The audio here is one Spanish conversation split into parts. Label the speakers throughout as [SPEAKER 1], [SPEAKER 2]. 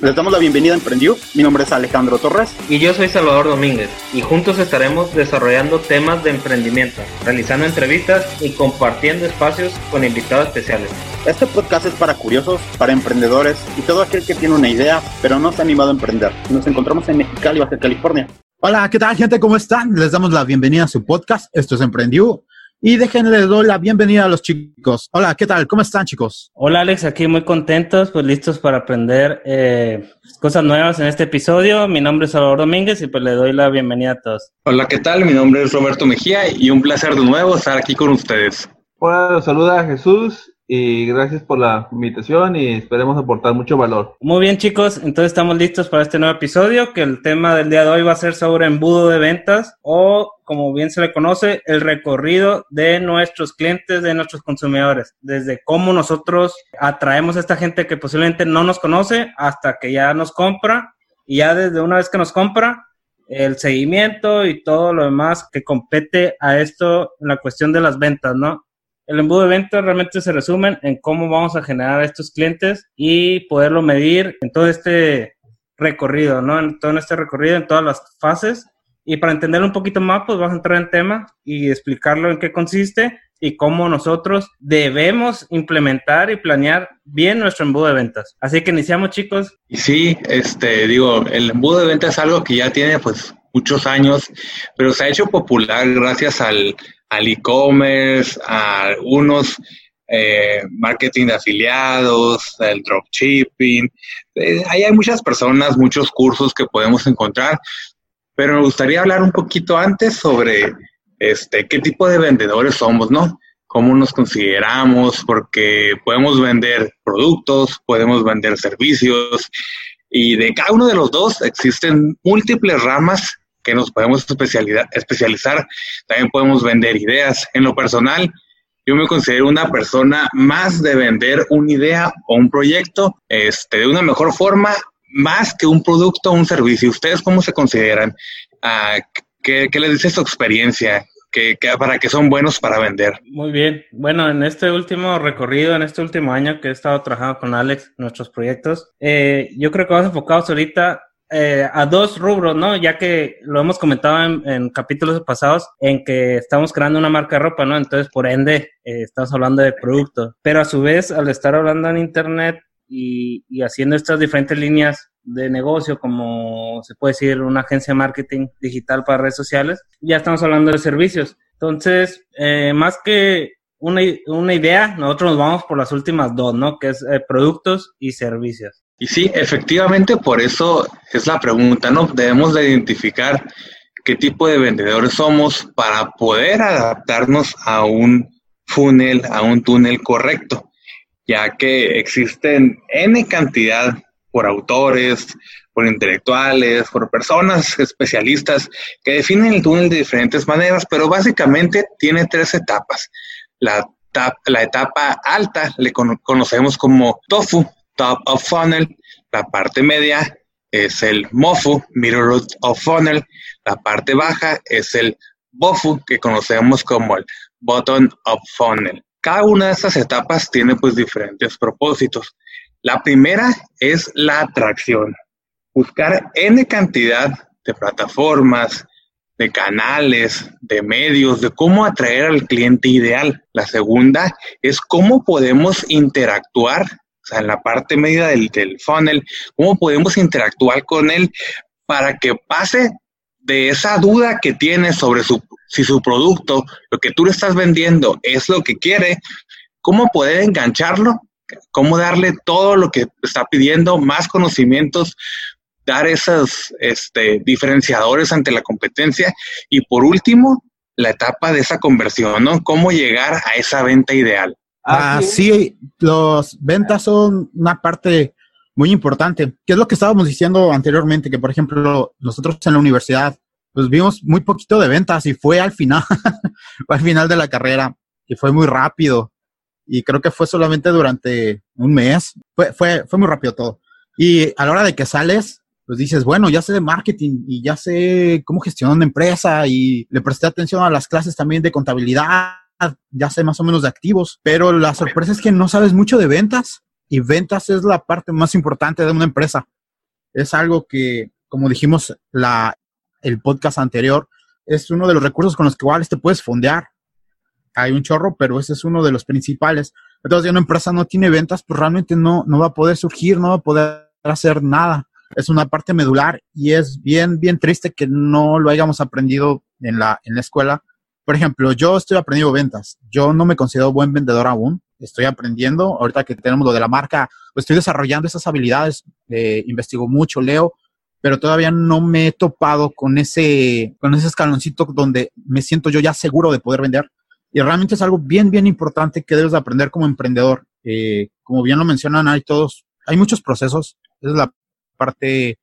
[SPEAKER 1] Les damos la bienvenida a Emprendió. Mi nombre es Alejandro Torres.
[SPEAKER 2] Y yo soy Salvador Domínguez. Y juntos estaremos desarrollando temas de emprendimiento, realizando entrevistas y compartiendo espacios con invitados especiales.
[SPEAKER 1] Este podcast es para curiosos, para emprendedores y todo aquel que tiene una idea, pero no se ha animado a emprender. Nos encontramos en Mexicali, Baja California. Hola, ¿qué tal gente? ¿Cómo están? Les damos la bienvenida a su podcast. Esto es Emprendió. Y déjenle doy la bienvenida a los chicos. Hola, ¿qué tal? ¿Cómo están, chicos?
[SPEAKER 2] Hola, Alex, aquí muy contentos, pues listos para aprender eh, cosas nuevas en este episodio. Mi nombre es Salvador Domínguez y pues le doy la bienvenida a todos.
[SPEAKER 3] Hola, ¿qué tal? Mi nombre es Roberto Mejía y un placer de nuevo estar aquí con ustedes.
[SPEAKER 4] Hola, los saluda Jesús y gracias por la invitación y esperemos aportar mucho valor.
[SPEAKER 2] Muy bien chicos, entonces estamos listos para este nuevo episodio que el tema del día de hoy va a ser sobre embudo de ventas o como bien se le conoce, el recorrido de nuestros clientes, de nuestros consumidores, desde cómo nosotros atraemos a esta gente que posiblemente no nos conoce hasta que ya nos compra y ya desde una vez que nos compra, el seguimiento y todo lo demás que compete a esto en la cuestión de las ventas, ¿no? El embudo de ventas realmente se resumen en cómo vamos a generar a estos clientes y poderlo medir en todo este recorrido, ¿no? En todo este recorrido, en todas las fases. Y para entenderlo un poquito más, pues vamos a entrar en tema y explicarlo en qué consiste y cómo nosotros debemos implementar y planear bien nuestro embudo de ventas. Así que iniciamos, chicos.
[SPEAKER 3] Sí, este, digo, el embudo de ventas es algo que ya tiene pues muchos años, pero se ha hecho popular gracias al al e-commerce, a algunos eh, marketing de afiliados, el dropshipping. Eh, ahí hay muchas personas, muchos cursos que podemos encontrar, pero me gustaría hablar un poquito antes sobre este, qué tipo de vendedores somos, ¿no? Cómo nos consideramos, porque podemos vender productos, podemos vender servicios, y de cada uno de los dos existen múltiples ramas que nos podemos especializar, también podemos vender ideas. En lo personal, yo me considero una persona más de vender una idea o un proyecto este, de una mejor forma, más que un producto o un servicio. ¿Ustedes cómo se consideran? Ah, ¿qué, les dice su experiencia? Que, para que son buenos para vender.
[SPEAKER 2] Muy bien. Bueno, en este último recorrido, en este último año que he estado trabajando con Alex, nuestros proyectos, eh, yo creo que vamos enfocados ahorita eh, a dos rubros, ¿no? Ya que lo hemos comentado en, capítulos pasados, en que estamos creando una marca de ropa, ¿no? Entonces, por ende, eh, estamos hablando de producto. Pero a su vez, al estar hablando en Internet y, y, haciendo estas diferentes líneas de negocio, como se puede decir una agencia de marketing digital para redes sociales, ya estamos hablando de servicios. Entonces, eh, más que una, una, idea, nosotros nos vamos por las últimas dos, ¿no? Que es productos y servicios.
[SPEAKER 3] Y sí, efectivamente, por eso es la pregunta, ¿no? Debemos de identificar qué tipo de vendedores somos para poder adaptarnos a un funnel, a un túnel correcto, ya que existen N cantidad por autores, por intelectuales, por personas especialistas que definen el túnel de diferentes maneras, pero básicamente tiene tres etapas. La, la etapa alta le conocemos como TOFU, top of funnel, la parte media es el MOFU, middle of funnel, la parte baja es el BOFU, que conocemos como el bottom of funnel. Cada una de estas etapas tiene pues diferentes propósitos. La primera es la atracción. Buscar N cantidad de plataformas, de canales, de medios, de cómo atraer al cliente ideal. La segunda es cómo podemos interactuar en la parte media del, del funnel, cómo podemos interactuar con él para que pase de esa duda que tiene sobre su, si su producto, lo que tú le estás vendiendo es lo que quiere, cómo poder engancharlo, cómo darle todo lo que está pidiendo, más conocimientos, dar esos este, diferenciadores ante la competencia y por último, la etapa de esa conversión, ¿no? Cómo llegar a esa venta ideal.
[SPEAKER 1] Ah, sí, los ventas son una parte muy importante. ¿Qué es lo que estábamos diciendo anteriormente? Que, por ejemplo, nosotros en la universidad, pues vimos muy poquito de ventas y fue al final, fue al final de la carrera y fue muy rápido. Y creo que fue solamente durante un mes. Fue, fue, fue muy rápido todo. Y a la hora de que sales, pues dices, bueno, ya sé de marketing y ya sé cómo gestionar una empresa y le presté atención a las clases también de contabilidad ya sé más o menos de activos, pero la sorpresa es que no sabes mucho de ventas y ventas es la parte más importante de una empresa. es algo que, como dijimos la, el podcast anterior, es uno de los recursos con los que igual te puedes fondear. Hay un chorro, pero ese es uno de los principales. Entonces, si una empresa no tiene ventas, pues realmente no, no va a poder surgir, no va a poder hacer nada. Es una parte medular y es bien, bien triste que no lo hayamos aprendido en la, en la escuela. Por ejemplo, yo estoy aprendiendo ventas. Yo no me considero buen vendedor aún. Estoy aprendiendo. Ahorita que tenemos lo de la marca, pues estoy desarrollando esas habilidades. Eh, investigo mucho, leo, pero todavía no me he topado con ese, con ese escaloncito donde me siento yo ya seguro de poder vender. Y realmente es algo bien, bien importante que debes de aprender como emprendedor. Eh, como bien lo mencionan, hay todos, hay muchos procesos. Esa es la parte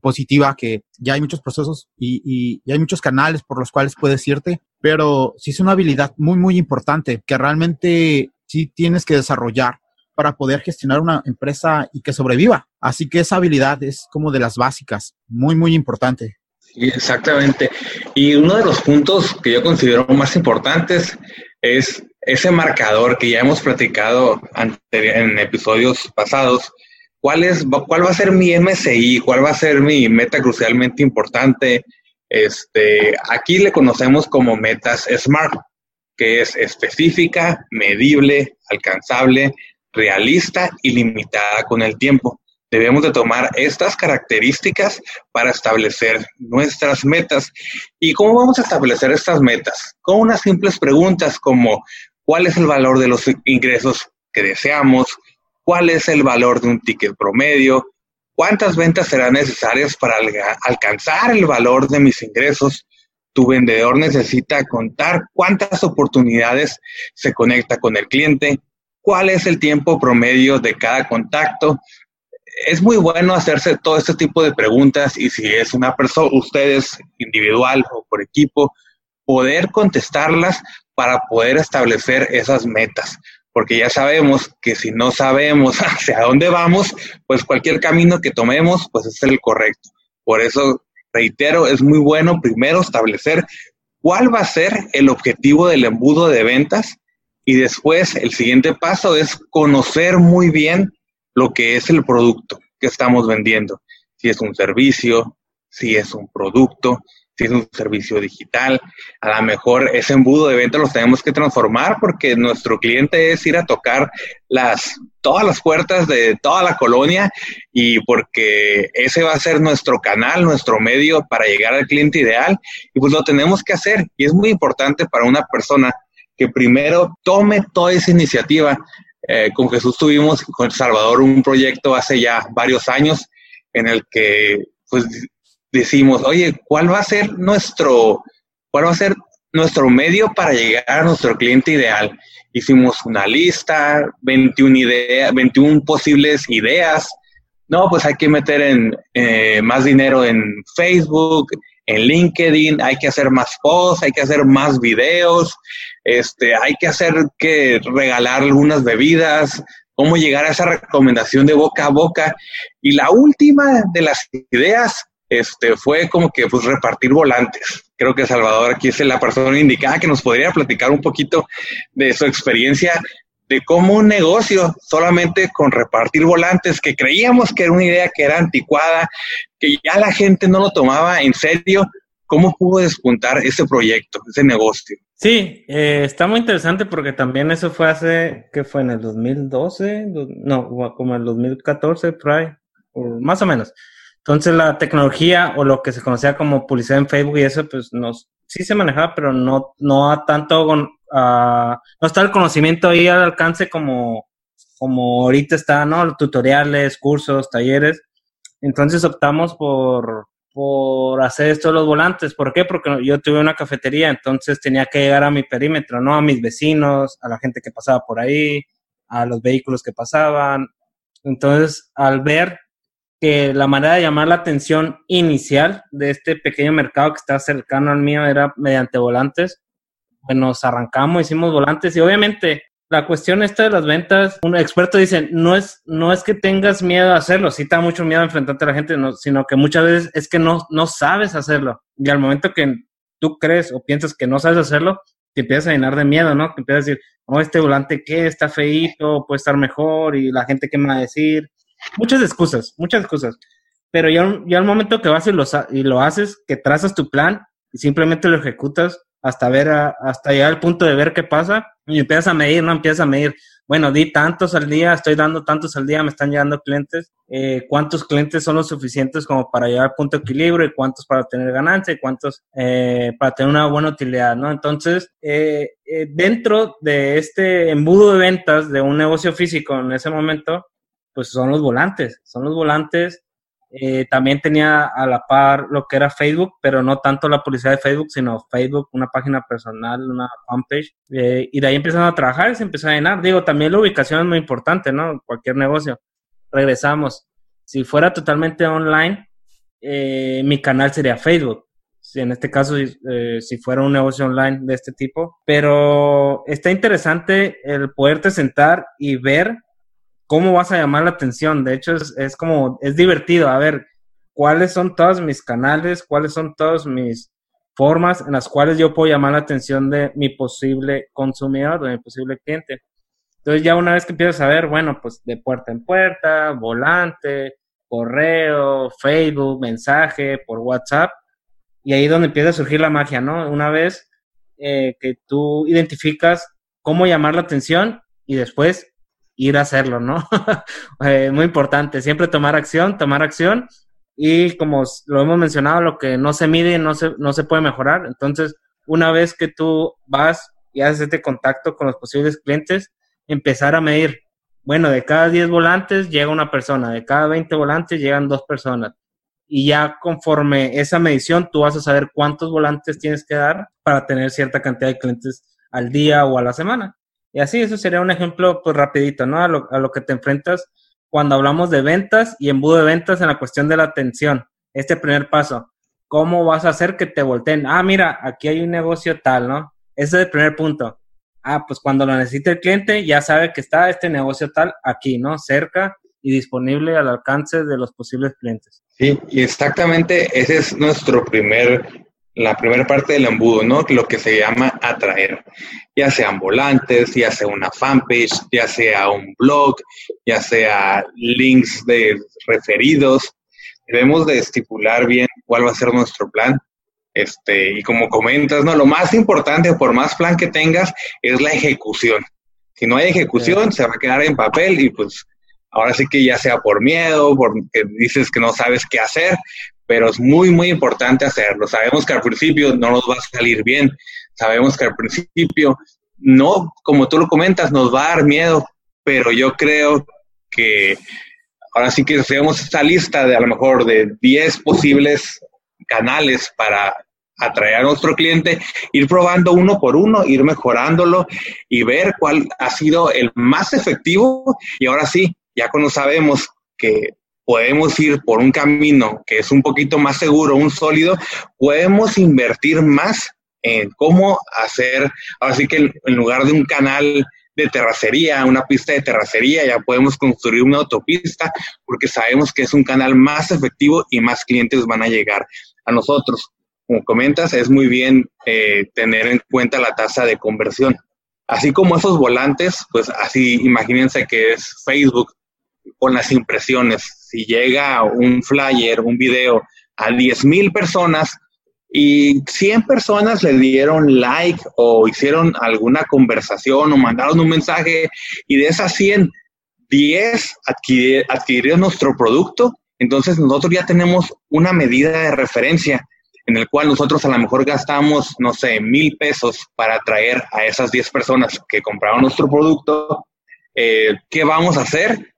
[SPEAKER 1] positiva que ya hay muchos procesos y, y, hay muchos canales por los cuales puedes irte, pero sí es una habilidad muy, muy importante que realmente sí tienes que desarrollar para poder gestionar una empresa y que sobreviva. Así que esa habilidad es como de las básicas, muy, muy importante.
[SPEAKER 3] Exactamente. Y uno de los puntos que yo considero más importantes es ese marcador que ya hemos platicado en episodios pasados. ¿Cuál, es, ¿Cuál va a ser mi MSI? ¿Cuál va a ser mi meta crucialmente importante? Este, aquí le conocemos como metas SMART, que es específica, medible, alcanzable, realista y limitada con el tiempo. Debemos de tomar estas características para establecer nuestras metas. ¿Y cómo vamos a establecer estas metas? Con unas simples preguntas como ¿cuál es el valor de los ingresos que deseamos? ¿Cuál es el valor de un ticket promedio? ¿Cuántas ventas serán necesarias para alcanzar el valor de mis ingresos? Tu vendedor necesita contar cuántas oportunidades se conecta con el cliente, cuál es el tiempo promedio de cada contacto. Es muy bueno hacerse todo este tipo de preguntas y si es una persona, ustedes individual o por equipo, poder contestarlas para poder establecer esas metas. Porque ya sabemos que si no sabemos hacia dónde vamos, pues cualquier camino que tomemos, pues es el correcto. Por eso, reitero, es muy bueno primero establecer cuál va a ser el objetivo del embudo de ventas y después el siguiente paso es conocer muy bien lo que es el producto que estamos vendiendo. Si es un servicio, si es un producto, es un servicio digital. A lo mejor ese embudo de venta los tenemos que transformar porque nuestro cliente es ir a tocar las, todas las puertas de toda la colonia y porque ese va a ser nuestro canal, nuestro medio para llegar al cliente ideal y pues lo tenemos que hacer y es muy importante para una persona que primero tome toda esa iniciativa. Eh, con Jesús tuvimos con El Salvador un proyecto hace ya varios años en el que pues decimos, oye, ¿cuál va a ser nuestro, cuál va a ser nuestro medio para llegar a nuestro cliente ideal? Hicimos una lista, 21 ideas, 21 posibles ideas. No, pues hay que meter en eh, más dinero en Facebook, en LinkedIn, hay que hacer más posts, hay que hacer más videos, este, hay que hacer que regalar algunas bebidas, cómo llegar a esa recomendación de boca a boca. Y la última de las ideas este, fue como que pues repartir volantes. Creo que Salvador aquí es la persona indicada que nos podría platicar un poquito de su experiencia de cómo un negocio solamente con repartir volantes, que creíamos que era una idea que era anticuada, que ya la gente no lo tomaba en serio, ¿cómo pudo despuntar ese proyecto, ese negocio?
[SPEAKER 2] Sí, eh, está muy interesante porque también eso fue hace, ¿qué fue? En el 2012, no, como en el 2014, por más o menos. Entonces la tecnología o lo que se conocía como publicidad en Facebook y eso, pues nos, sí se manejaba, pero no, no a tanto con, no está el conocimiento ahí al alcance como, como ahorita está, ¿no? Tutoriales, cursos, talleres. Entonces optamos por, por hacer esto los volantes. ¿Por qué? Porque yo tuve una cafetería, entonces tenía que llegar a mi perímetro, ¿no? A mis vecinos, a la gente que pasaba por ahí, a los vehículos que pasaban. Entonces, al ver que la manera de llamar la atención inicial de este pequeño mercado que está cercano al mío era mediante volantes, pues nos arrancamos, hicimos volantes y obviamente la cuestión esta de las ventas, un experto dice, no es, no es que tengas miedo a hacerlo, sí te da mucho miedo enfrentarte a la gente, sino que muchas veces es que no, no sabes hacerlo. Y al momento que tú crees o piensas que no sabes hacerlo, te empiezas a llenar de miedo, ¿no? Te empiezas a decir, oh, este volante qué, está feíto, puede estar mejor y la gente qué me va a decir muchas excusas, muchas excusas. pero ya, ya al momento que vas y lo, haces, que trazas tu plan y simplemente lo ejecutas hasta ver, hasta llegar al punto de ver qué pasa y empiezas a medir, ¿no? Empiezas a medir, bueno, di tantos al día, estoy dando tantos al día, me están llegando clientes, eh, cuántos clientes son los suficientes como para llegar al punto de equilibrio y cuántos para tener ganancia y cuántos eh, para tener una buena utilidad, ¿no? Entonces, eh, dentro de este embudo de ventas de un negocio físico en ese momento, pues son los volantes, son los volantes eh, también tenía a la par lo que era Facebook, pero no tanto la publicidad de Facebook, sino Facebook, una página personal, una fanpage. Eh, y de ahí empezaron a trabajar y se empezó a llenar. Digo, también la ubicación es muy importante, ¿no? Cualquier negocio. Regresamos. Si fuera totalmente online, eh, mi canal sería Facebook. En este caso, si fuera un negocio online de este tipo. Pero está interesante el poderte sentar y ver cómo vas a llamar la atención. De hecho, es, como, es divertido. A ver, cuáles son todos mis canales, cuáles son todas mis formas en las cuales yo puedo llamar la atención de mi posible consumidor, de mi posible cliente. Entonces ya una vez que empiezas a ver, bueno, pues de puerta en puerta, volante, correo, Facebook, mensaje, por WhatsApp, y ahí es donde empieza a surgir la magia, ¿no? Una vez eh, que tú identificas cómo llamar la atención y después ir a hacerlo, ¿no? Eh, muy importante, siempre tomar acción, tomar acción y como lo hemos mencionado, lo que no se mide no se, no se puede mejorar. Entonces, una vez que tú vas y haces este contacto con los posibles clientes, empezar a medir, bueno, de cada 10 volantes llega una persona, de cada 20 volantes llegan dos personas. Y ya conforme esa medición, tú vas a saber cuántos volantes tienes que dar para tener cierta cantidad de clientes al día o a la semana. Y así, eso sería un ejemplo, pues rapidito, ¿no? A lo, a lo que te enfrentas cuando hablamos de ventas y embudo de ventas en la cuestión de la atención. Este primer paso. ¿Cómo vas a hacer que te volteen? Ah, mira, aquí hay un negocio tal, ¿no? Ese es el primer punto. Ah, pues cuando lo necesite el cliente, ya sabe que está este negocio tal aquí, ¿no? Cerca y disponible al alcance de los posibles clientes.
[SPEAKER 3] Sí, y exactamente ese es nuestro primer la primera parte del embudo, ¿no? Lo que se llama atraer, ya sean volantes, ya sea una fanpage, ya sea un blog, ya sea links de referidos. Debemos de estipular bien cuál va a ser nuestro plan. Este, y como comentas, ¿no? Lo más importante, por más plan que tengas, es la ejecución. Si no hay ejecución, se va a quedar en papel y pues ahora sí que ya sea por miedo, porque dices que no sabes qué hacer, pero es muy, muy importante hacerlo. Sabemos que al principio no nos va a salir bien, sabemos que al principio no, como tú lo comentas, nos va a dar miedo, pero yo creo que ahora sí que hacemos esta lista de a lo mejor de 10 posibles canales para atraer a nuestro cliente, ir probando uno por uno, ir mejorándolo y ver cuál ha sido el más efectivo. Y ahora sí, ya cuando sabemos que podemos ir por un camino que es un poquito más seguro, un sólido, podemos invertir más en cómo hacer, así que en lugar de un canal de terracería, una pista de terracería, ya podemos construir una autopista porque sabemos que es un canal más efectivo y más clientes van a llegar a nosotros. Como comentas, es muy bien eh, tener en cuenta la tasa de conversión. Así como esos volantes, pues así imagínense que es Facebook con las impresiones si llega un flyer, un video a 10 mil personas y 100 personas le dieron like o hicieron alguna conversación o mandaron un mensaje y de esas 100, 10 adquirieron nuestro producto, entonces nosotros ya tenemos una medida de referencia en el cual nosotros a lo mejor gastamos, no sé, mil pesos para atraer a esas 10 personas que compraron nuestro producto. Eh, ¿Qué vamos a hacer?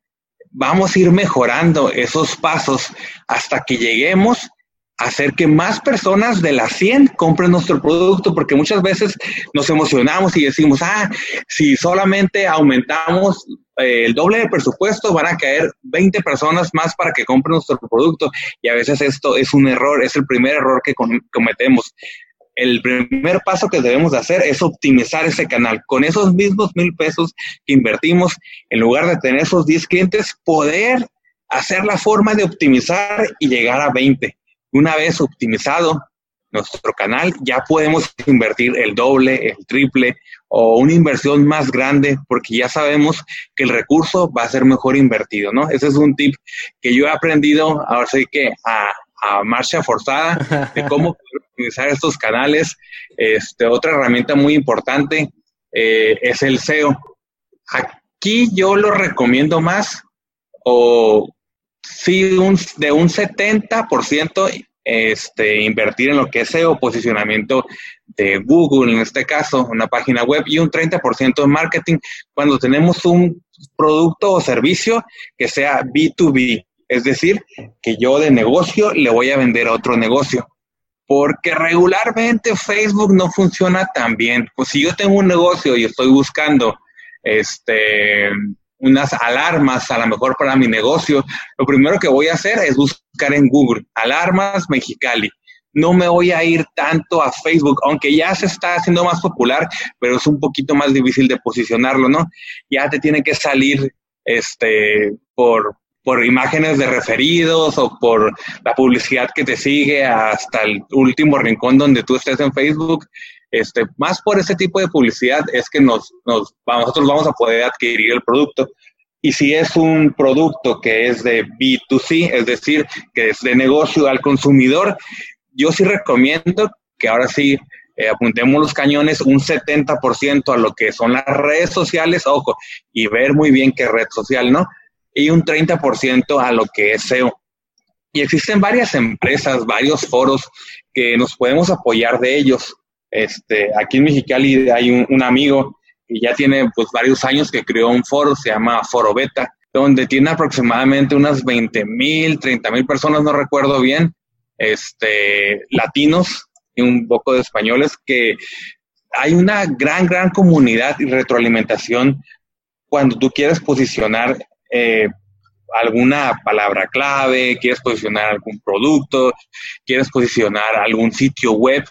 [SPEAKER 3] Vamos a ir mejorando esos pasos hasta que lleguemos a hacer que más personas de las 100 compren nuestro producto, porque muchas veces nos emocionamos y decimos, ah, si solamente aumentamos eh, el doble de presupuesto, van a caer 20 personas más para que compren nuestro producto. Y a veces esto es un error, es el primer error que cometemos el primer paso que debemos de hacer es optimizar ese canal. Con esos mismos mil pesos que invertimos, en lugar de tener esos 10 clientes, poder hacer la forma de optimizar y llegar a 20. Una vez optimizado nuestro canal, ya podemos invertir el doble, el triple o una inversión más grande, porque ya sabemos que el recurso va a ser mejor invertido, ¿no? Ese es un tip que yo he aprendido, ahora sí que a, marcha forzada, de cómo utilizar estos canales. Este, otra herramienta muy importante eh, es el SEO. Aquí yo lo recomiendo más, o sí, un, de un 70% este, invertir en lo que es SEO, posicionamiento de Google, en este caso, una página web, y un 30% en marketing cuando tenemos un producto o servicio que sea B2B, es decir, que yo de negocio le voy a vender a otro negocio. Porque regularmente Facebook no funciona tan bien. Pues si yo tengo un negocio y estoy buscando este unas alarmas a lo mejor para mi negocio, lo primero que voy a hacer es buscar en Google alarmas Mexicali. No me voy a ir tanto a Facebook, aunque ya se está haciendo más popular, pero es un poquito más difícil de posicionarlo, ¿no? Ya te tiene que salir este por por imágenes de referidos o por la publicidad que te sigue hasta el último rincón donde tú estés en Facebook. Este, más por ese tipo de publicidad es que nos, nos, nosotros vamos a poder adquirir el producto. Y si es un producto que es de B2C, es decir, que es de negocio al consumidor, yo sí recomiendo que ahora sí eh, apuntemos los cañones un 70% a lo que son las redes sociales, ojo, y ver muy bien qué red social, ¿no? Y un 30% a lo que es SEO. Y existen varias empresas, varios foros que nos podemos apoyar de ellos. Este, aquí en Mexicali hay un, amigo que ya tiene pues varios años que creó un foro, se llama Foro Beta, donde tiene aproximadamente unas 20 mil, 30 mil personas, no recuerdo bien, este, latinos y un poco de españoles, que hay una gran, gran comunidad y retroalimentación cuando tú quieres posicionar eh, alguna palabra clave, quieres posicionar algún producto, quieres posicionar algún sitio web.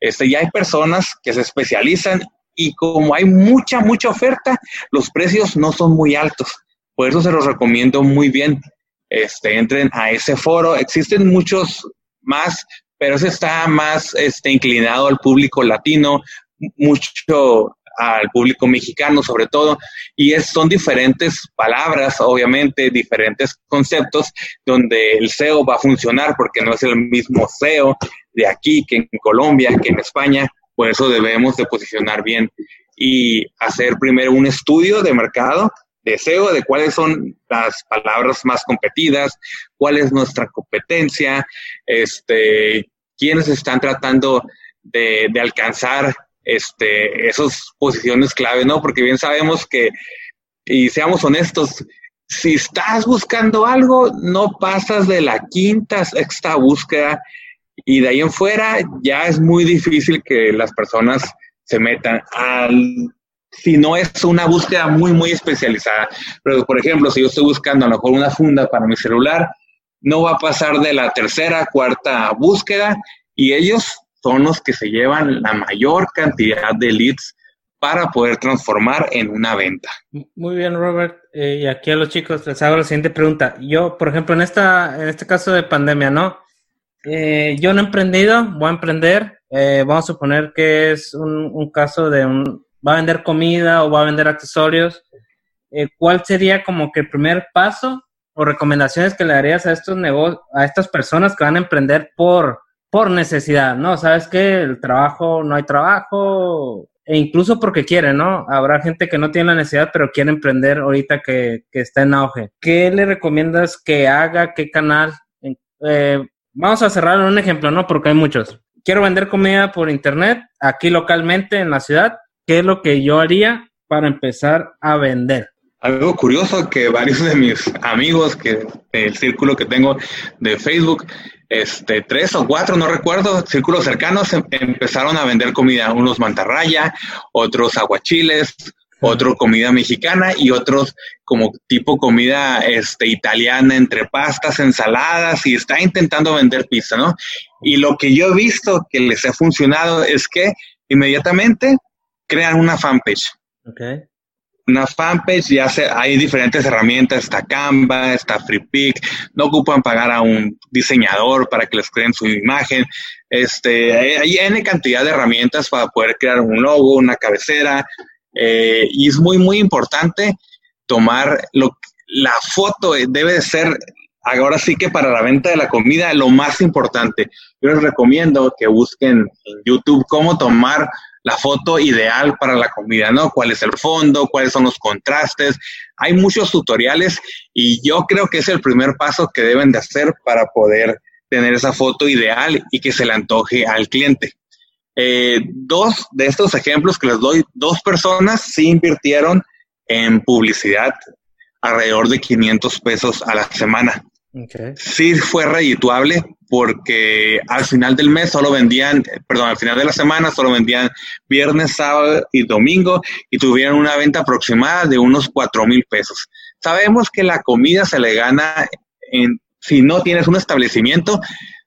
[SPEAKER 3] Este, ya hay personas que se especializan y como hay mucha, mucha oferta, los precios no son muy altos. Por eso se los recomiendo muy bien. Este, entren a ese foro. Existen muchos más, pero ese está más este, inclinado al público latino, mucho al público mexicano sobre todo, y es, son diferentes palabras, obviamente, diferentes conceptos donde el SEO va a funcionar porque no es el mismo SEO de aquí que en Colombia, que en España, por eso debemos de posicionar bien y hacer primero un estudio de mercado de SEO, de cuáles son las palabras más competidas, cuál es nuestra competencia, este, quiénes están tratando de, de alcanzar este, esas posiciones clave, ¿no? Porque bien sabemos que, y seamos honestos, si estás buscando algo, no pasas de la quinta, sexta búsqueda y de ahí en fuera ya es muy difícil que las personas se metan si no es una búsqueda muy, muy especializada. Pero, por ejemplo, si yo estoy buscando a lo mejor una funda para mi celular, no va a pasar de la tercera, cuarta búsqueda y ellos son los que se llevan la mayor cantidad de leads para poder transformar en una venta.
[SPEAKER 2] Muy bien, Robert. Eh, y aquí a los chicos les hago la siguiente pregunta. Yo, por ejemplo, en esta, en este caso de pandemia, ¿no? Eh, yo no he emprendido, voy a emprender. Eh, vamos a suponer que es un, un, caso de un, va a vender comida o va a vender accesorios. ¿Cuál sería como que el primer paso o recomendaciones que le darías a estos negocios, a estas personas que van a emprender por, por necesidad, ¿no? Sabes que el trabajo, no hay trabajo, e incluso porque quieren, ¿no? Habrá gente que no tiene la necesidad, pero quiere emprender ahorita que, está en auge. ¿Qué le recomiendas que haga? ¿Qué canal? Eh, vamos a cerrar un ejemplo, ¿no? Porque hay muchos. Quiero vender comida por internet, aquí localmente en la ciudad. ¿Qué es lo que yo haría para empezar a vender?
[SPEAKER 3] Algo curioso que varios de mis amigos, que el círculo que tengo de Facebook, este, tres o cuatro, no recuerdo, círculos cercanos em, empezaron a vender comida, unos mantarraya, otros aguachiles, otro comida mexicana y otros como tipo comida este, italiana entre pastas, ensaladas y está intentando vender pizza, ¿no? Y lo que yo he visto que les ha funcionado es que inmediatamente crean una fanpage. Una fanpage, ya hay diferentes herramientas, está Canva, está FreePic, no ocupan pagar a un diseñador para que les creen su imagen, Este, hay N cantidad de herramientas para poder crear un logo, una cabecera, eh, y es muy, muy importante tomar lo, la foto, eh, debe de ser, ahora sí que para la venta de la comida, lo más importante. Yo les recomiendo que busquen en YouTube cómo tomar la foto ideal para la comida, ¿no? ¿Cuál es el fondo? ¿Cuáles son los contrastes? Hay muchos tutoriales y yo creo que es el primer paso que deben de hacer para poder tener esa foto ideal y que se le antoje al cliente. Eh, dos de estos ejemplos que les doy, dos personas sí invirtieron en publicidad alrededor de 500 pesos a la semana. Sí fue redituable porque al final del mes solo vendían, perdón, al final de la semana solo vendían viernes, sábado y domingo y tuvieron una venta aproximada de unos 4 mil pesos. Sabemos que la comida se le gana en, si no tienes un establecimiento,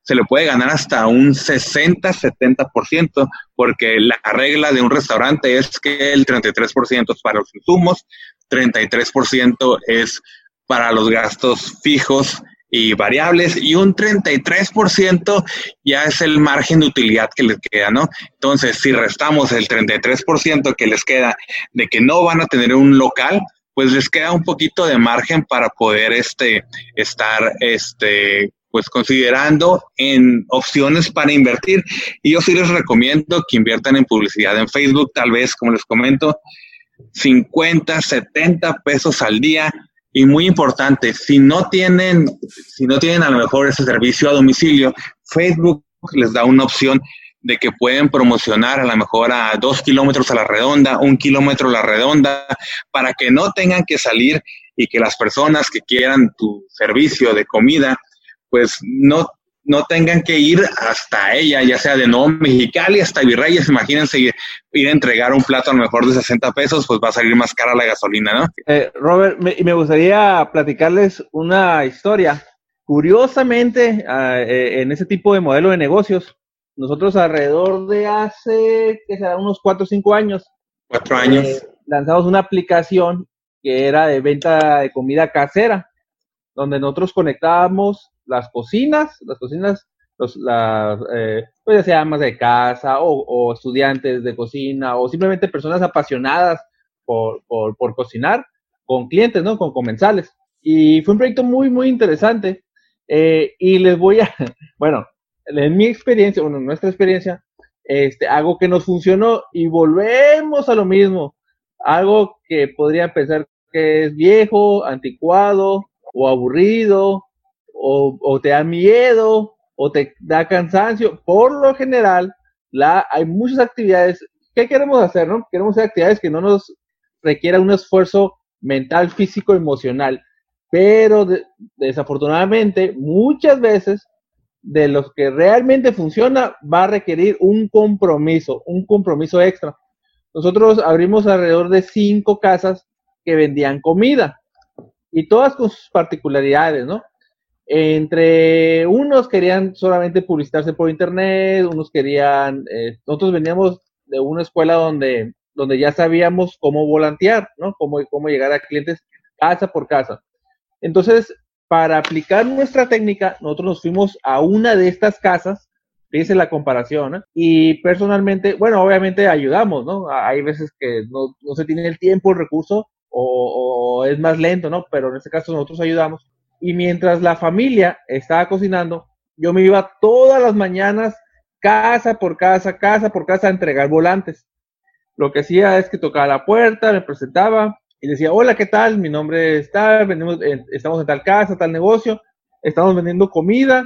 [SPEAKER 3] se le puede ganar hasta un 60-70%, porque la regla de un restaurante es que el 33% es para los insumos, 33% es para los gastos fijos y variables y un 33% ya es el margen de utilidad que les queda, ¿no? Entonces, si restamos el 33% que les queda de que no van a tener un local, pues les queda un poquito de margen para poder este, estar este, pues considerando en opciones para invertir. Y yo sí les recomiendo que inviertan en publicidad en Facebook, tal vez, como les comento, 50, 70 pesos al día. Y muy importante, si no tienen, si no tienen a lo mejor ese servicio a domicilio, Facebook les da una opción de que pueden promocionar a lo mejor a dos kilómetros a la redonda, un kilómetro a la redonda, para que no tengan que salir y que las personas que quieran tu servicio de comida pues no, no tengan que ir hasta ella, ya sea de Nuevo Mexicali hasta Virreyes, imagínense ir, a entregar un plato a lo mejor de 60 pesos, pues va a salir más cara la gasolina, ¿no?
[SPEAKER 4] Eh, Robert, me, me gustaría platicarles una historia. Curiosamente, ah, eh, en ese tipo de modelo de negocios, nosotros alrededor de hace, que será unos 4 o 5 años,
[SPEAKER 3] cuatro años, eh,
[SPEAKER 4] lanzamos una aplicación que era de venta de comida casera, donde nosotros conectábamos las cocinas, las cocinas, los, las, eh, pues ya sea amas de casa o, estudiantes de cocina o simplemente personas apasionadas por, por, cocinar con clientes, ¿no? Con comensales. Y fue un proyecto muy, muy interesante. Eh, y les voy a, bueno, en mi experiencia, bueno, nuestra experiencia, este, algo que nos funcionó y volvemos a lo mismo. Algo que podría pensar que es viejo, anticuado o aburrido o, te da miedo o te da cansancio. Por lo general, la, hay muchas actividades. ¿Qué queremos hacer? No? Queremos hacer actividades que no nos requieran un esfuerzo mental, físico, emocional. Pero desafortunadamente, muchas veces de los que realmente funciona va a requerir un compromiso, un compromiso extra. Nosotros abrimos alrededor de cinco casas que vendían comida y todas con sus particularidades, ¿no? Entre unos querían solamente publicitarse por internet, unos querían, eh, nosotros veníamos de una escuela donde, donde ya sabíamos cómo volantear, ¿no? Cómo, cómo llegar a clientes casa por casa. Entonces, para aplicar nuestra técnica, nosotros nos fuimos a una de estas casas, fíjense la comparación, ¿no? y personalmente, bueno, obviamente ayudamos, ¿no? Hay veces que no, no se tiene el tiempo, el recurso, o, o, es más lento, ¿no? Pero en este caso nosotros ayudamos y mientras la familia estaba cocinando, yo me iba todas las mañanas, casa por casa, casa por casa, a entregar volantes. Lo que hacía es que tocaba la puerta, me presentaba y decía, hola, ¿qué tal? Mi nombre es tal, venimos, estamos en tal casa, tal negocio, estamos vendiendo comida,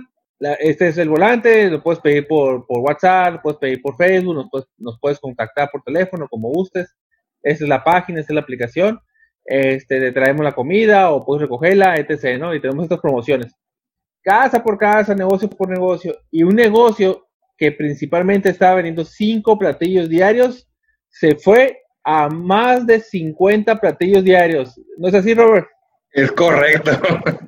[SPEAKER 4] este es el volante, lo puedes pedir por, por WhatsApp, lo puedes pedir por Facebook, nos puedes, contactar por teléfono, como gustes. Esa es la página, esta es la aplicación este, le traemos la comida o puedes recogerla, etc., ¿no? Y tenemos estas promociones. Casa por casa, negocio por negocio. Y un negocio que principalmente estaba vendiendo cinco platillos diarios, se fue a más de 50 platillos diarios. ¿No es así, Robert?
[SPEAKER 3] Es correcto,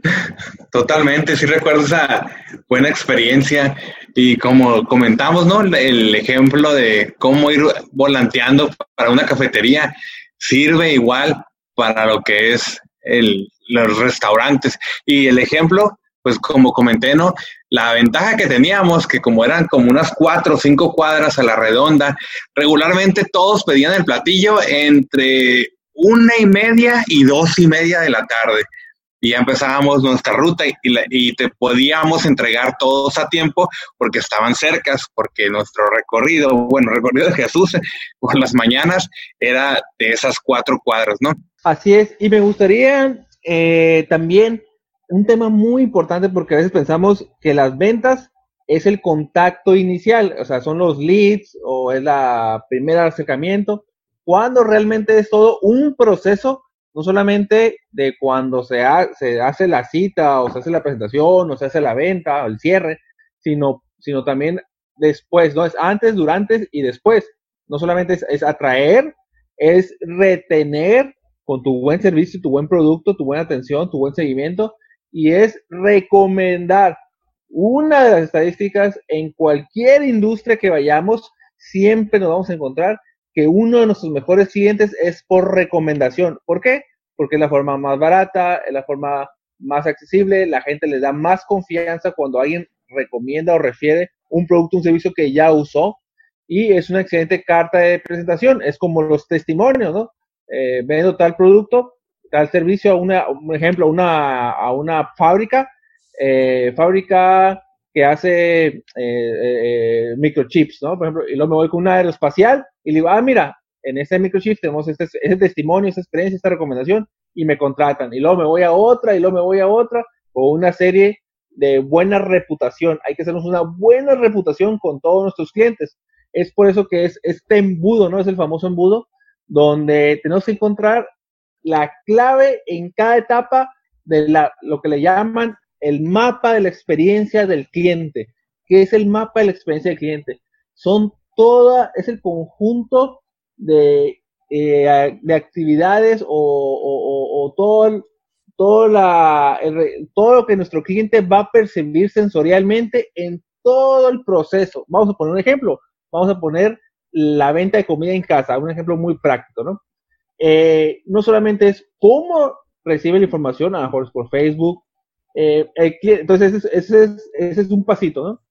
[SPEAKER 3] totalmente, sí recuerdo esa buena experiencia y como comentamos, ¿no? El ejemplo de cómo ir volanteando para una cafetería sirve igual para lo que es el, los restaurantes. Y el ejemplo, pues como comenté, ¿no? La ventaja que teníamos, que como eran como unas cuatro o cinco cuadras a la redonda, regularmente todos pedían el platillo entre una y media y dos y media de la tarde. Y ya empezábamos nuestra ruta y, y, te podíamos entregar todos a tiempo porque estaban cercas, porque nuestro recorrido, bueno, recorrido de Jesús por las mañanas era de esas cuatro cuadras, ¿no?
[SPEAKER 4] Así es, y me gustaría eh, también un tema muy importante porque a veces pensamos que las ventas es el contacto inicial, o sea, son los leads o es la primera acercamiento, cuando realmente es todo un proceso, no solamente de cuando se, hace la cita o se hace la presentación o se hace la venta o el cierre, sino, sino también después, ¿no? Es antes, durante y después. No solamente es atraer, es retener con tu buen servicio, tu buen producto, tu buena atención, tu buen seguimiento, y es recomendar. Una de las estadísticas en cualquier industria que vayamos, siempre nos vamos a encontrar que uno de nuestros mejores clientes es por recomendación. ¿Por qué? Porque es la forma más barata, es la forma más accesible, la gente le da más confianza cuando alguien recomienda o refiere un producto, un servicio que ya usó y es una excelente carta de presentación. Es como los testimonios, ¿no? Eh, vendo tal producto, tal servicio a una, un ejemplo, una, a una fábrica, eh, fábrica que hace eh, eh, microchips, ¿no? Por ejemplo, y luego me voy con una aeroespacial y digo, ah, mira, en ese microchip tenemos este, ese testimonio, esa experiencia, esta recomendación, y me contratan. Y luego me voy a otra, y luego me voy a otra, o una serie de buena reputación. Hay que hacernos una buena reputación con todos nuestros clientes. Es por eso que es este embudo, ¿no? Es el famoso embudo, donde tenemos que encontrar la clave en cada etapa de la, lo que le llaman el mapa de la experiencia del cliente. ¿Qué es el mapa de la experiencia del cliente? Son toda, es el conjunto de, eh, de actividades o, o, todo, todo, la, todo lo que nuestro cliente va a percibir sensorialmente en todo el proceso. Vamos a poner un ejemplo. Vamos a poner la venta de comida en casa, un ejemplo muy práctico, ¿no? Eh, no solamente es cómo recibe la información, a lo mejor es por Facebook. Eh, entonces, ese es, ese, es, un pasito, ¿no?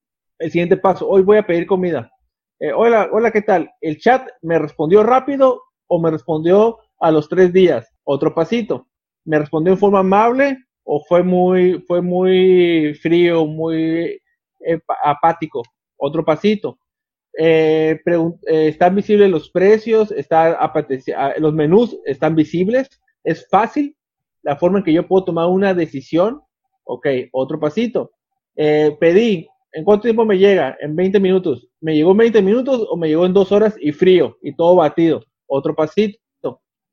[SPEAKER 4] El siguiente paso, hoy voy a pedir comida. Eh, hola, hola, ¿qué tal? ¿El chat me respondió rápido o me respondió a los tres días? Otro pasito. ¿Me respondió en forma amable o fue muy, fue muy frío, muy apático? Otro pasito. Eh, eh, están visibles los precios, está ah, los menús están visibles, es fácil la forma en que yo puedo tomar una decisión. Ok, otro pasito. Eh, pedí, ¿en cuánto tiempo me llega? En 20 minutos. ¿Me llegó en 20 minutos o me llegó en dos horas y frío y todo batido? Otro pasito.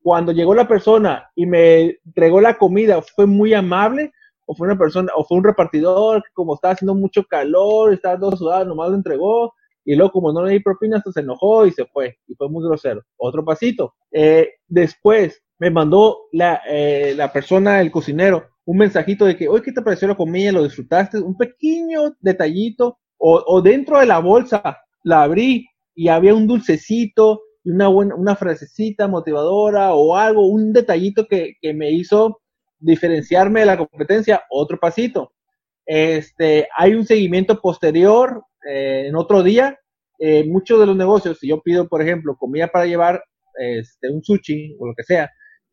[SPEAKER 4] Cuando llegó la persona y me entregó la comida, ¿fue muy amable? ¿O fue una persona, o fue un repartidor que como estaba haciendo mucho calor, estaba todo sudado, nomás lo entregó? Y luego, como no le di propina, hasta se enojó y se fue. Y fue muy grosero. Otro pasito. Eh, después me mandó la, eh, la persona, el cocinero, un mensajito de que, oye, ¿qué te pareció la comida? ¿Lo disfrutaste? Un pequeño detallito. O, o dentro de la bolsa la abrí y había un dulcecito y una buena, una frasecita motivadora o algo, un detallito que, que me hizo diferenciarme de la competencia. Otro pasito. Este, hay un seguimiento posterior eh, en otro día, eh, muchos de los negocios, si yo pido, por ejemplo, comida para llevar, este, un sushi o lo que sea,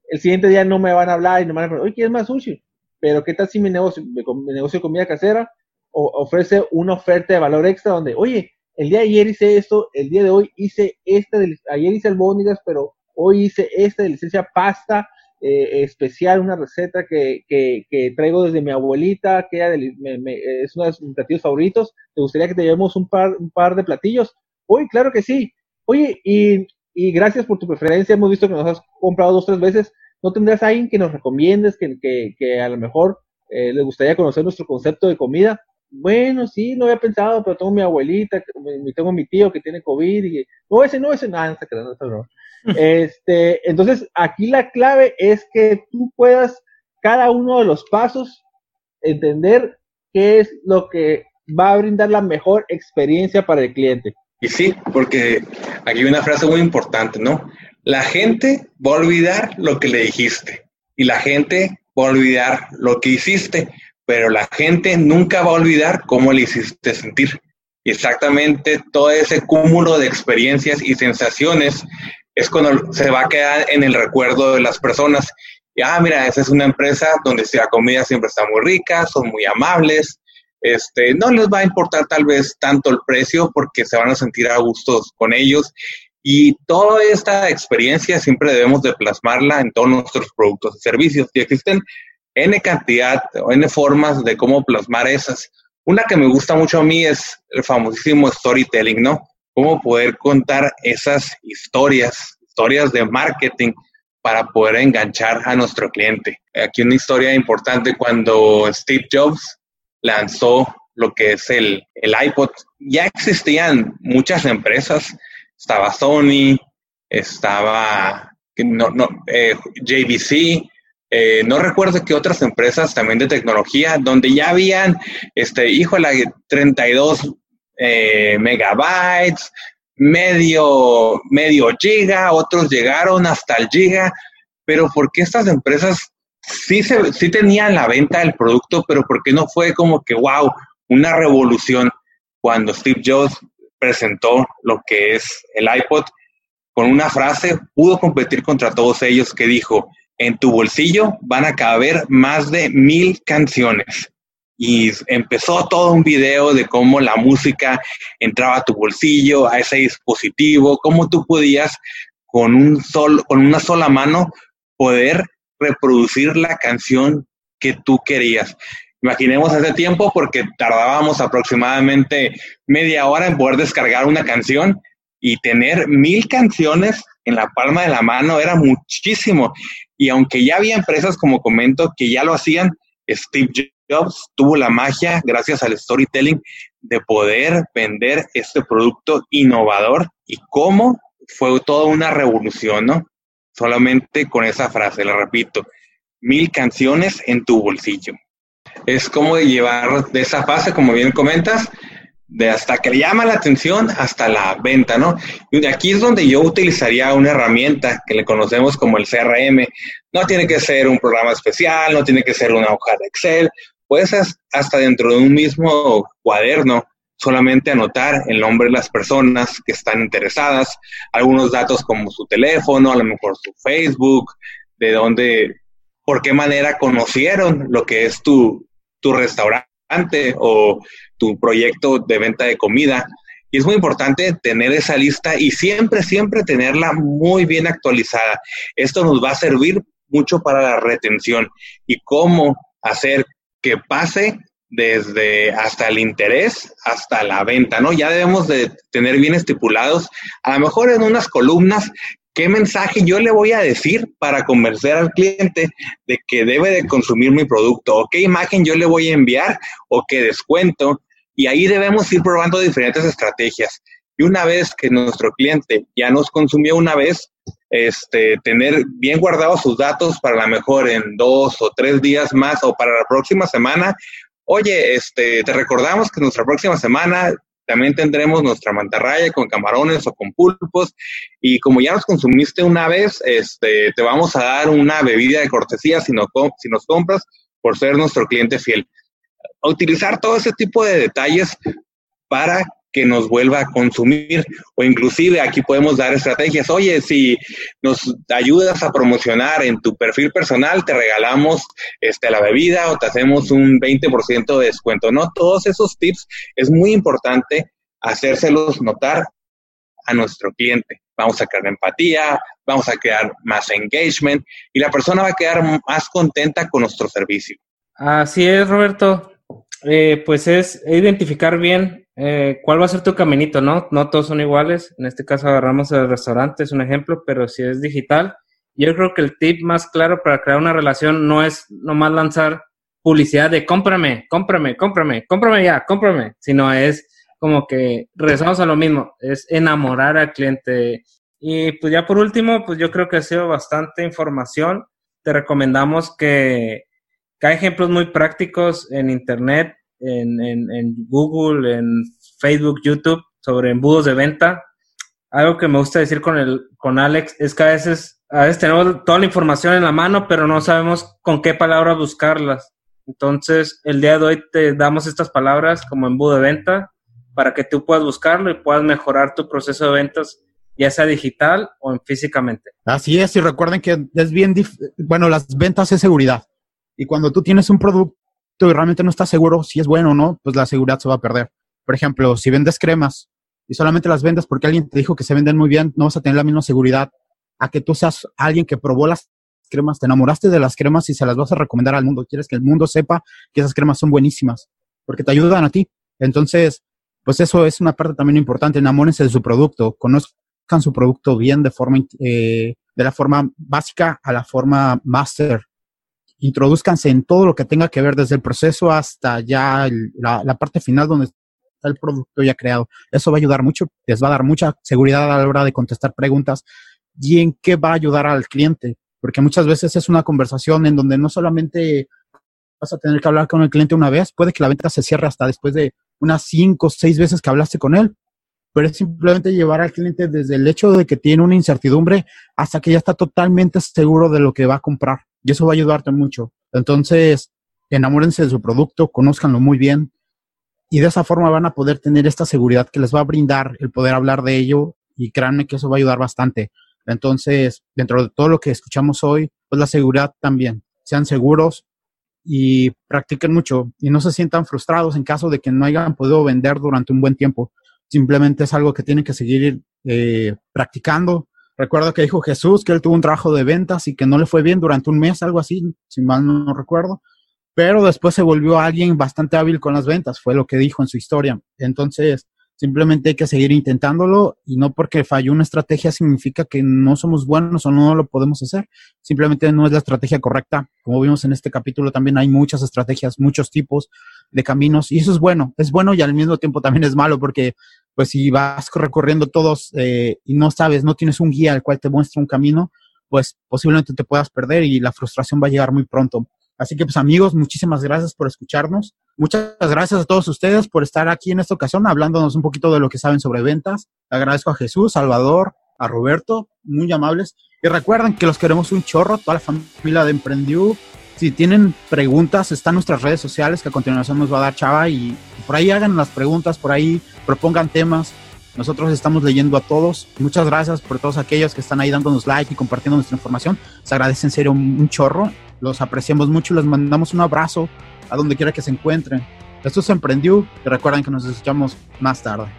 [SPEAKER 4] el siguiente día no me van a hablar y no me van a decir, oye, ¿quieres más sushi? Pero ¿qué tal si mi negocio, mi negocio de comida casera ofrece una oferta de valor extra donde, oye, el día de ayer hice esto, el día de hoy hice este, ayer hice albóndigas, pero hoy hice esta de licencia pasta eh, especial, una receta que, que, que, traigo desde mi abuelita, que es uno de mis platillos favoritos. ¿Te gustaría que te llevemos un par, un par de platillos? Oye, claro que sí. Oye, y, y gracias por tu preferencia. Hemos visto que nos has comprado dos, tres veces. ¿No tendrás alguien que nos recomiendes, que, que, que a lo mejor eh, le gustaría conocer nuestro concepto de comida? Bueno, sí, no había pensado, pero tengo mi abuelita, tengo mi tío que tiene COVID y no, ese no, ese no, no, no, no. Este, entonces, aquí la clave es que tú puedas cada uno de los pasos entender qué es lo que va a brindar la mejor experiencia para el cliente.
[SPEAKER 3] Y sí, porque aquí hay una frase muy importante, ¿no? La gente va a olvidar lo que le dijiste y la gente va a olvidar lo que hiciste, pero la gente nunca va a olvidar cómo le hiciste sentir. Exactamente todo ese cúmulo de experiencias y sensaciones es cuando se va a quedar en el recuerdo de las personas. Y, ah, mira, esa es una empresa donde la comida siempre está muy rica, son muy amables, este, no les va a importar tal vez tanto el precio porque se van a sentir a gustos con ellos y toda esta experiencia siempre debemos de plasmarla en todos nuestros productos y servicios. Y existen N cantidad o N formas de cómo plasmar esas. Una que me gusta mucho a mí es el famosísimo storytelling, ¿no? Cómo poder contar esas historias, historias de marketing para poder enganchar a nuestro cliente. Aquí una historia importante cuando Steve Jobs lanzó lo que es el, el iPod. Ya existían muchas empresas estaba Sony, estaba no, eh, JVC, eh, no recuerdo qué otras empresas también de tecnología, donde ya habían, este, híjole, 32 eh, megabytes, medio, medio giga, otros llegaron hasta el giga, pero ¿por qué estas empresas sí, se, sí tenían la venta del producto, pero por qué no fue como que, wow, una revolución cuando Steve Jobs presentó lo que es el iPod con una frase, pudo competir contra todos ellos que dijo, en tu bolsillo van a caber más de mil canciones. Y empezó todo un video de cómo la música entraba a tu bolsillo, a ese dispositivo, cómo tú podías con, un sol, con una sola mano poder reproducir la canción que tú querías. Imaginemos ese tiempo porque tardábamos aproximadamente media hora en poder descargar una canción y tener mil canciones en la palma de la mano era muchísimo. Y aunque ya había empresas, como comento, que ya lo hacían, Steve Jobs tuvo la magia, gracias al storytelling, de poder vender este producto innovador y cómo fue toda una revolución, ¿no? Solamente con esa frase, la repito, mil canciones en tu bolsillo es como llevar de esa fase, como bien comentas, de hasta que le llama la atención hasta la venta, ¿no? Y aquí es donde yo utilizaría una herramienta que le conocemos como el CRM. No tiene que ser un programa especial, no tiene que ser una hoja de Excel, puedes hasta dentro de un mismo cuaderno solamente anotar el nombre de las personas que están interesadas, algunos datos como su teléfono, a lo mejor su Facebook, de dónde, por qué manera conocieron lo que es tu, tu restaurante o tu proyecto de venta de comida. Y es muy importante tener esa lista y siempre, siempre tenerla muy bien actualizada. Esto nos va a servir mucho para la retención y cómo hacer que pase desde hasta el interés hasta la venta, ¿no? Ya debemos de tener bien estipulados, a lo mejor en unas columnas, ¿Qué mensaje yo le voy a decir para convencer al cliente de que debe de consumir mi producto? ¿O qué imagen yo le voy a enviar? ¿O qué descuento? Y ahí debemos ir probando diferentes estrategias. Y una vez que nuestro cliente ya nos consumió una vez, este, tener bien guardados sus datos para la mejor en dos o tres días más o para la próxima semana. Oye, este, te recordamos que nuestra próxima semana también tendremos nuestra mantarraya con camarones o con pulpos. Y como ya nos consumiste una vez, este, te vamos a dar una bebida de cortesía si, no, si nos compras por ser nuestro cliente fiel. utilizar todo ese tipo de detalles para que nos vuelva a consumir o inclusive aquí podemos dar estrategias. Oye, si nos ayudas a promocionar en tu perfil personal, te regalamos este, la bebida o te hacemos un 20% de descuento. No, todos esos tips es muy importante hacérselos notar a nuestro cliente. Vamos a crear empatía, vamos a crear más engagement y la persona va a quedar más contenta con nuestro servicio.
[SPEAKER 2] Así es, Roberto. Eh, pues es identificar bien eh, cuál va a ser tu caminito, ¿no? No todos son iguales. En este caso agarramos el restaurante, es un ejemplo, pero si es digital, yo creo que el tip más claro para crear una relación no es nomás lanzar publicidad de cómprame, cómprame, cómprame, cómprame ya, cómprame, sino es como que regresamos a lo mismo, es enamorar al cliente. Y pues ya por último, pues yo creo que ha sido bastante información. Te recomendamos que que hay ejemplos muy prácticos en Internet, en, en, Google, en Facebook, YouTube, sobre embudos de venta. Algo que me gusta decir con, el, con Alex es que a veces, a veces tenemos toda la información en la mano, pero no sabemos con qué palabras buscarlas. Entonces, el día de hoy te damos estas palabras como embudo de venta para que tú puedas buscarlo y puedas mejorar tu proceso de ventas, ya sea digital o en físicamente.
[SPEAKER 1] Así es, y recuerden que es bien, bueno, las ventas es seguridad. Y cuando tú tienes un producto y realmente no estás seguro si es bueno o no, pues la seguridad se va a perder. Por ejemplo, si vendes cremas y solamente las vendes porque alguien te dijo que se venden muy bien, no vas a tener la misma seguridad a que tú seas alguien que probó las cremas, te enamoraste de las cremas y se las vas a recomendar al mundo. Quieres que el mundo sepa que esas cremas son buenísimas porque te ayudan a ti. Entonces, pues eso es una parte también importante. Enamórense de su producto, conozcan su producto bien de forma, eh, de la forma básica a la forma master. Introduzcanse en todo lo que tenga que ver desde el proceso hasta ya la, la parte final donde está el producto ya creado. Eso va a ayudar mucho, les va a dar mucha seguridad a la hora de contestar preguntas y en qué va a ayudar al cliente, porque muchas veces es una conversación en donde no solamente vas a tener que hablar con el cliente una vez, puede que la venta se cierre hasta después de unas cinco o seis veces que hablaste con él, pero es simplemente llevar al cliente desde el hecho de que tiene una incertidumbre hasta que ya está totalmente seguro de lo que va a comprar. Y eso va a ayudarte mucho. Entonces, enamórense de su producto, conózcanlo muy bien y de esa forma van a poder tener esta seguridad que les va a brindar el poder hablar de ello y créanme que eso va a ayudar bastante. Entonces, dentro de todo lo que escuchamos hoy, pues la seguridad también. Sean seguros, y practiquen mucho y no se sientan frustrados en caso de que no hayan podido vender durante un buen tiempo. Simplemente es algo que tienen que seguir eh, practicando. Recuerdo que dijo Jesús que él tuvo un trabajo de ventas y que no le fue bien durante un mes, algo así, si mal no recuerdo, pero después se volvió alguien bastante hábil con las ventas, fue lo que dijo en su historia. Entonces, Simplemente hay que seguir intentándolo y no porque falló una estrategia significa que no somos buenos o no lo podemos hacer. Simplemente no es la estrategia correcta. Como vimos en este capítulo, también hay muchas estrategias, muchos tipos de caminos y eso es bueno. Es bueno y al mismo tiempo también es malo porque pues si vas recorriendo todos eh, y no sabes, no tienes un guía al cual te muestra un camino, pues posiblemente te puedas perder y la frustración va a llegar muy pronto. Así que pues amigos, muchísimas gracias por escucharnos. Muchas gracias a todos ustedes por estar aquí en esta ocasión hablándonos un poquito de lo que saben sobre ventas. agradezco a Jesús, Salvador, a Roberto, muy amables. Y recuerden que los queremos un chorro, toda la familia de Emprendió. Si tienen preguntas, están nuestras redes sociales que a continuación nos va a dar Chava y por ahí hagan las preguntas, por ahí propongan temas. Nosotros estamos leyendo a todos. Muchas gracias por todos aquellos que están ahí dándonos like y compartiendo nuestra información. Se agradece en serio un, chorro. Los apreciamos mucho y les mandamos un abrazo a donde quiera que se encuentren. Esto se emprendió y recuerden que nos escuchamos más tarde.